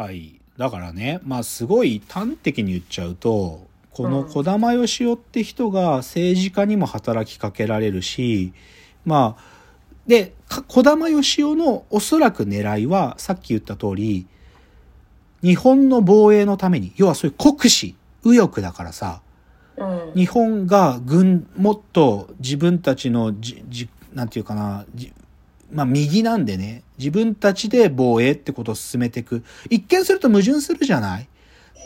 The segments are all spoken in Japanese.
はい。だからね、まあすごい端的に言っちゃうと、この児玉義雄って人が政治家にも働きかけられるし、まあ、で、か児玉義雄のおそらく狙いは、さっき言った通り、日本の防衛のために、要はそういう国士、右翼だからさ、うん。日本が軍、もっと自分たちのじ、じ、なんていうかな、じまあ右なんでね、自分たちで防衛ってことを進めていく。一見すると矛盾するじゃない？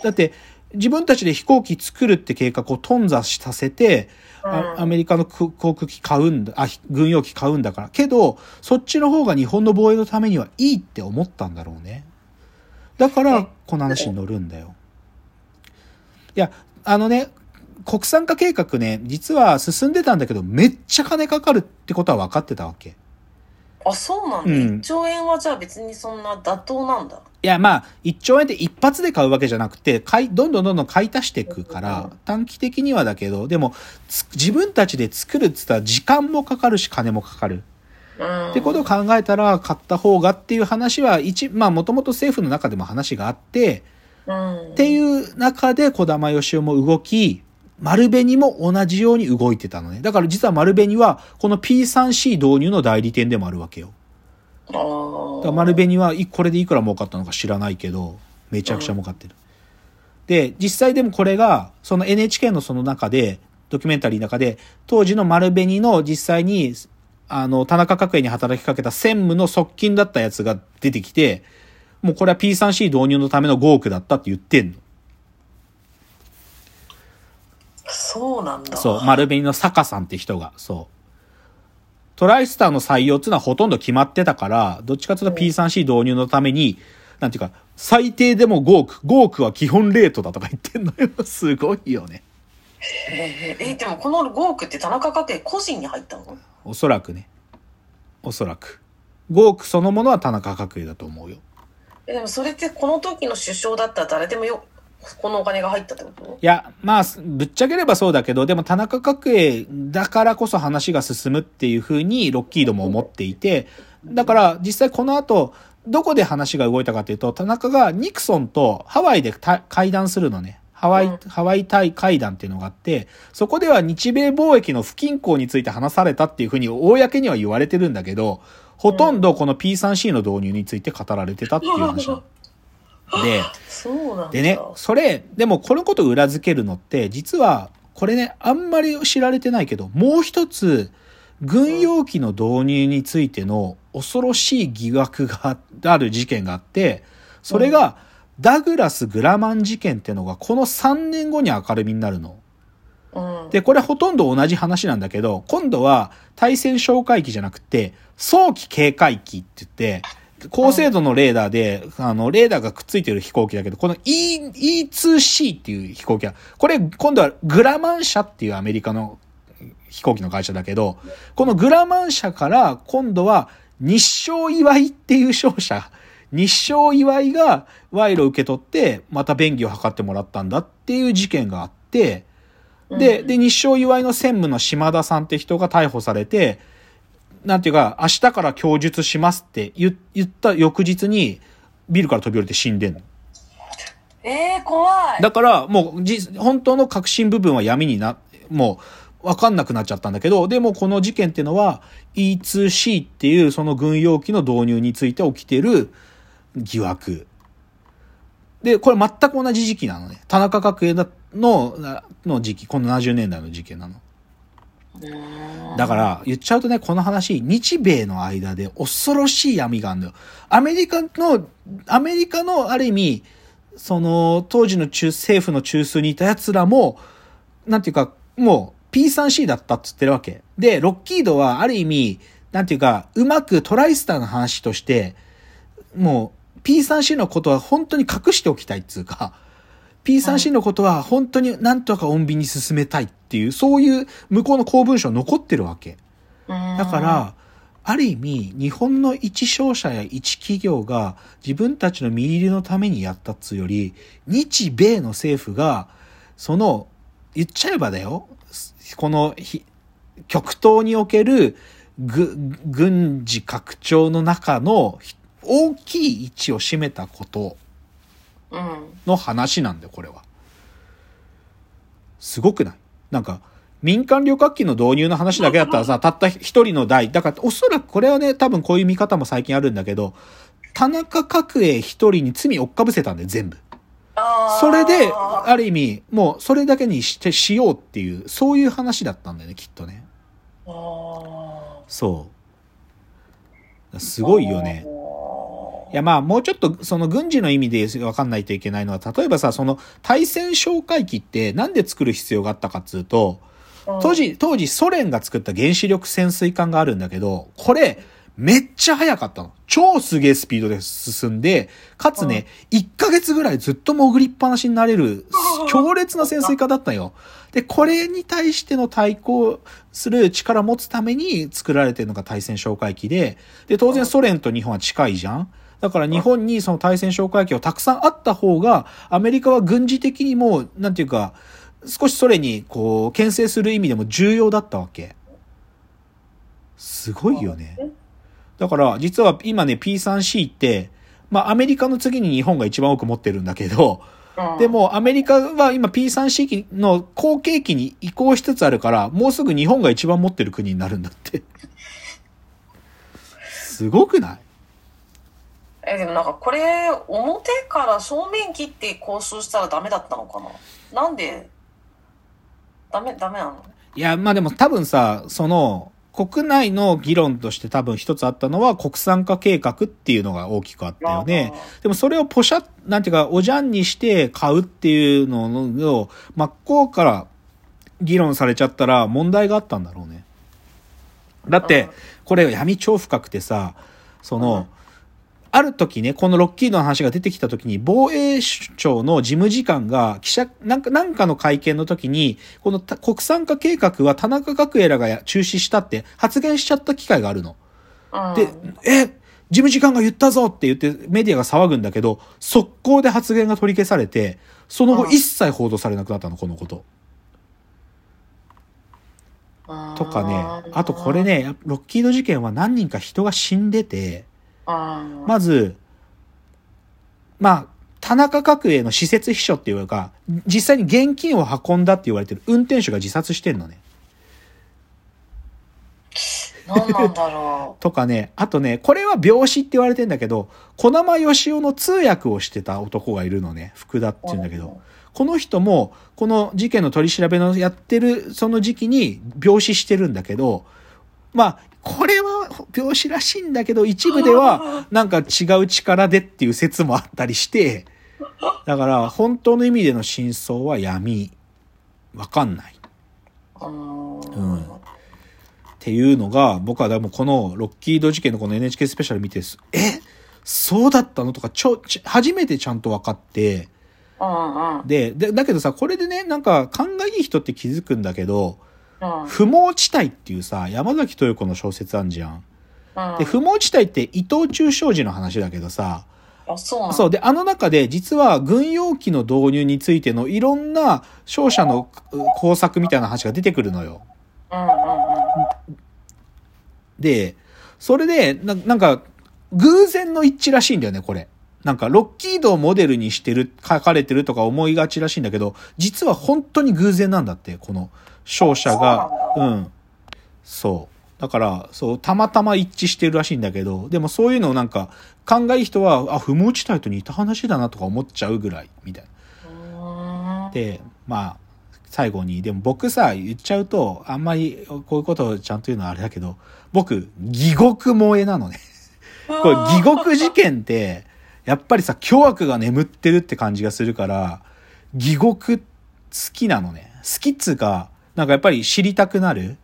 だって、自分たちで飛行機作るって計画を頓挫させて、アメリカの空航空機買うんだ、あ、軍用機買うんだから。けど、そっちの方が日本の防衛のためにはいいって思ったんだろうね。だから、この話に乗るんだよ。いや、あのね、国産化計画ね、実は進んでたんだけど、めっちゃ金かかるってことは分かってたわけ。あ、そうなんだ。うん1兆円はじゃあ別にそんな妥当なんだ。いや、まあ、1兆円で一発で買うわけじゃなくて、買い、どんどんどんどん買い足していくから、短期的にはだけど、でも、つ自分たちで作るって言ったら時間もかかるし、金もかかる。うん。ってことを考えたら、買った方がっていう話は、一、まあ、もともと政府の中でも話があって、うん。っていう中で児玉義雄も動き、丸紅も同じように動いてたのね。だから実は丸紅は、この P3C 導入の代理店でもあるわけよ。あだ丸紅はいこれでいくら儲かったのか知らないけど、めちゃくちゃ儲かってる。で、実際でもこれが、その NHK のその中で、ドキュメンタリーの中で、当時の丸紅の実際に、あの、田中角栄に働きかけた専務の側近だったやつが出てきて、もうこれは P3C 導入のための5億だったって言ってんの。そうなんだ。そう、丸紅の坂さんって人が、そう。トライスターの採用っていうのはほとんど決まってたから、どっちかというと P3C 導入のために、なんていうか、最低でも5億、5億は基本レートだとか言ってんのよ。すごいよね。えーえ、でもこの5億って田中角栄個人に入ったの？おそらくね。おそらく。5億そのものは田中角栄だと思うよ。えでもそれってこの時の首相だったら誰でもよ、このお金が入ったってこと？いや、まあ、ぶっちゃければそうだけど、でも田中角栄だからこそ話が進むっていうふうにロッキードも思っていて、だから実際この後、どこで話が動いたかというと、田中がニクソンとハワイでた会談するのね。ハワイ、うん。ハワイ対会談っていうのがあって、そこでは日米貿易の不均衡について話されたっていうふうに公には言われてるんだけど、ほとんどこの P3C の導入について語られてたっていう話うなん だ。でね、それ、でもこのことを裏付けるのって、実は、これね、あんまり知られてないけど、もう一つ、軍用機の導入についての恐ろしい疑惑がある事件があって、それが、ダグラス・グラマン事件っていうのが、この3年後に明るみになるの。うん。で、これほとんど同じ話なんだけど、今度は対戦哨戒機じゃなくて、早期警戒機って言って、高精度のレーダーで、あの、レーダーがくっついてる飛行機だけど、この E、E2C っていう飛行機は、これ今度はグラマン社っていうアメリカの飛行機の会社だけど、このグラマン社から今度は日照祝いっていう商社、日照祝いが賄賂を受け取って、また便宜を図ってもらったんだっていう事件があって、で、で、日照祝いの専務の島田さんって人が逮捕されて、なんていうか、明日から供述しますって言言った翌日に、ビルから飛び降りて死んでんの。えー、怖い。だから、もう、じ、本当の核心部分は闇にな、もう、わかんなくなっちゃったんだけど、でもこの事件っていうのは、E2C っていうその軍用機の導入について起きてる疑惑。で、これ全く同じ時期なのね。田中角栄だの、なの時期、この70年代の事件なの。だから、言っちゃうとね、この話、日米の間で恐ろしい闇があるのよ。アメリカの、アメリカのある意味、その、当時の中、政府の中枢にいた奴らも、なんていうか、もう P3C だったって言ってるわけ。で、ロッキードはある意味、なんていうか、うまくトライスターの話として、もう P3C のことは本当に隠しておきたいっつうか、P3C のことは本当になんとか穏便に進めたいっていう、そういう向こうの公文書残ってるわけ。だから、ある意味、日本の一商社や一企業が自分たちの身入りのためにやったっつうより、日米の政府が、その、言っちゃえばだよ、このひ極東におけるぐ軍事拡張の中のひ大きい位置を占めたことうん。の話なんだよ、これは。すごくない？なんか、民間旅客機の導入の話だけだったらさ、たった一人の代。だから、おそらくこれはね、多分こういう見方も最近あるんだけど、田中角栄一人に罪を追っかぶせたんだよ、全部。それで、ある意味、もうそれだけにしてしようっていう、そういう話だったんだよね、きっとね。そう。すごいよね。いやまあもうちょっとその軍事の意味で分かんないといけないのは、例えばさ、その対戦哨戒機ってなんで作る必要があったかっつうと、当時、当時ソ連が作った原子力潜水艦があるんだけど、これ、めっちゃ速かったの。超すげえスピードで進んで、かつね、1ヶ月ぐらいずっと潜りっぱなしになれる、強烈な潜水艦だったよ。で、これに対しての対抗する力を持つために作られてるのが対戦哨戒機で、で、当然ソ連と日本は近いじゃんだから日本にその対戦哨戒機をたくさんあった方が、アメリカは軍事的にも、なんていうか、少しソ連にこう、牽制する意味でも重要だったわけ。すごいよね。だから、実は今ね、P3C って、まあアメリカの次に日本が一番多く持ってるんだけど、うんで、もアメリカは今 P3C 機の後継機に移行しつつあるから、もうすぐ日本が一番持ってる国になるんだって。すごくない？え、でもなんかこれ、表から正面切って交渉したらダメだったのかな？なんで、ダメ、ダメなの？いや、まあでも多分さ、その、国内の議論として多分一つあったのは国産化計画っていうのが大きくあったよね。でもそれをポシャなんていうか、おじゃんにして買うっていうのを真っ向から議論されちゃったら問題があったんだろうね。だってうん、これ闇超深くてさ、その、ある時ね、このロッキードの話が出てきた時に、防衛省の事務次官が記者、なんか、なんかの会見の時に、このた国産化計画は田中角栄らが中止したって発言しちゃった機会があるの。うん。で、え、事務次官が言ったぞって言ってメディアが騒ぐんだけど、速攻で発言が取り消されて、その後うん一切報道されなくなったの、このこと。うんとかね、あとこれ、ね、ロッキード事件は何人か人が死んでて、うん。まず、まあ、田中角栄の施設秘書っていうか、実際に現金を運んだって言われてる運転手が自殺してんのね。何なんだろ とかね、あとね、これは病死って言われてんだけど、小玉義雄の通訳をしてた男がいるのね、福田ってう。言うんだけど、この人も、この事件の取り調べのやってるその時期に病死してるんだけど、まあ、これは病死らしいんだけど、一部では なんか違う力でっていう説もあったりして、だから本当の意味での真相は闇。わかんない。うん。うんっていうのが、僕はでもこのロッキード事件のこの NHK スペシャル見て、え？そうだったの？とか、ちょ、ち初めてちゃんと分かって。で、で、だけどさ、これでね、なんか勘がいい人って気づくんだけど、うん。不毛地帯っていうさ、山崎豊子の小説あんじゃん。うんで、不毛地帯って伊藤忠商事の話だけどさ、あ、そうそう。で、あの中で実は軍用機の導入についてのいろんな商社のう工作みたいな話が出てくるのよ。で、それで、ななんか、偶然の一致らしいんだよね、これ。なんか、ロッキードをモデルにしてる、書かれてるとか思いがちらしいんだけど、実は本当に偶然なんだって、この商社が。そうなんうん。そう。だから、そう、たまたま一致してるらしいんだけど、でもそういうのをなんか、考えいい人は、あ、不毛地帯と似た話だなとか思っちゃうぐらい、みたいな。うんで、まあ、最後に、でも僕さ、言っちゃうと、あんまりこういうことをちゃんと言うのはあれだけど、僕、義獄萌えなのね。これ、義獄事件って、やっぱりさ、凶悪が眠ってるって感じがするから、義獄好きなのね。好きっつうか、なんかやっぱり知りたくなる。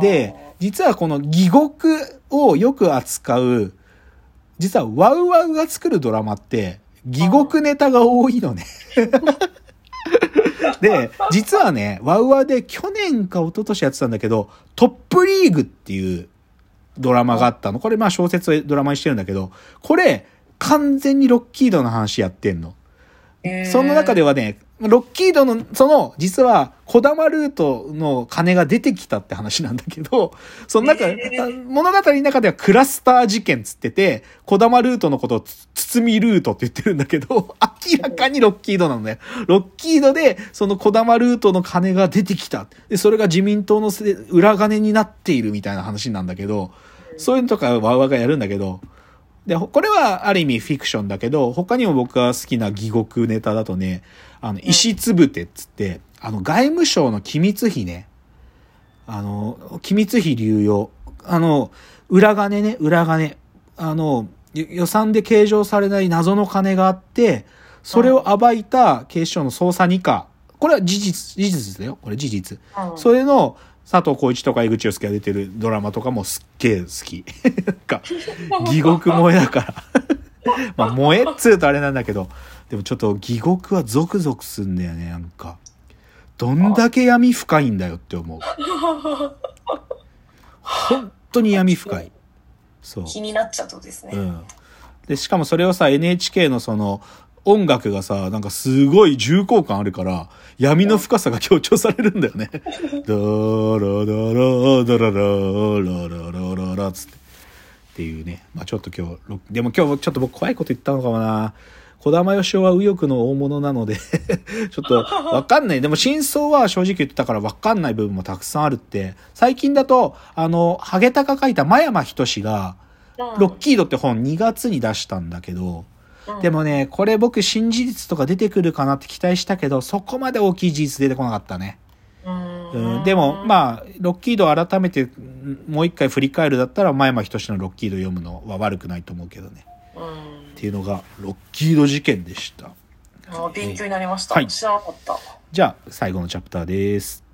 で、実はこの義獄をよく扱う、実はワウワウが作るドラマって、義獄ネタが多いのね。で、実はね、ワウワウで去年か一昨年やってたんだけど、トップリーグっていうドラマがあったの。これまあ小説をドラマにしてるんだけど、これ完全にロッキードの話やってんの。その中ではね、ロッキードの、その、実は、小玉ルートの金が出てきたって話なんだけど、その中、えー物語の中ではクラスター事件つってて、小玉ルートのことをつ包みルートって言ってるんだけど、明らかにロッキードなのね。ロッキードで、その小玉ルートの金が出てきた。で、それが自民党のせ裏金になっているみたいな話なんだけど、そういうのとかワウワウがやるんだけど、で、これはある意味フィクションだけど、他にも僕が好きな戯国ネタだとね、あの、石つぶてっつって、あの、外務省の機密費ね、あの、機密費流用、あの、裏金ね、裏金、あの、よ予算で計上されない謎の金があって、それを暴いた警視庁の捜査二課。これは事実、事実だよ。これ事実。うんそれの佐藤浩市とか江口洋介が出てるドラマとかもすっげえ好き。なんか、義国萌えだから。まあ、萌えっつうとあれなんだけど、でもちょっと義国はゾクゾクすんだよね、なんか。どんだけ闇深いんだよって思う。本当に闇深い。そう。気になっちゃうとですね。うん。で、しかもそれをさ、NHK のその、音楽がさ、なんかすごい重厚感あるから、闇の深さが強調されるんだよね。ダラダラダララララララつって。っていうね。まあちょっと今日、でも今日ちょっと僕怖いこと言ったのかもな。小玉よしおは右翼の大物なので、ちょっとわかんない。でも真相は正直言ってたからわかんない部分もたくさんあるって。最近だと、あの、ハゲタカ書いた真山仁が、ロッキードって本2月に出したんだけど、でもね、これ僕新事実とか出てくるかなって期待したけど、そこまで大きい事実出てこなかったね。うんうん、でも、まあ、ロッキードを改めてんもう一回振り返るだったら、前山仁のロッキード読むのは悪くないと思うけどね。うんっていうのが、ロッキード事件でした。あ勉強になりました。はい知らなかった。じゃあ、最後のチャプターです。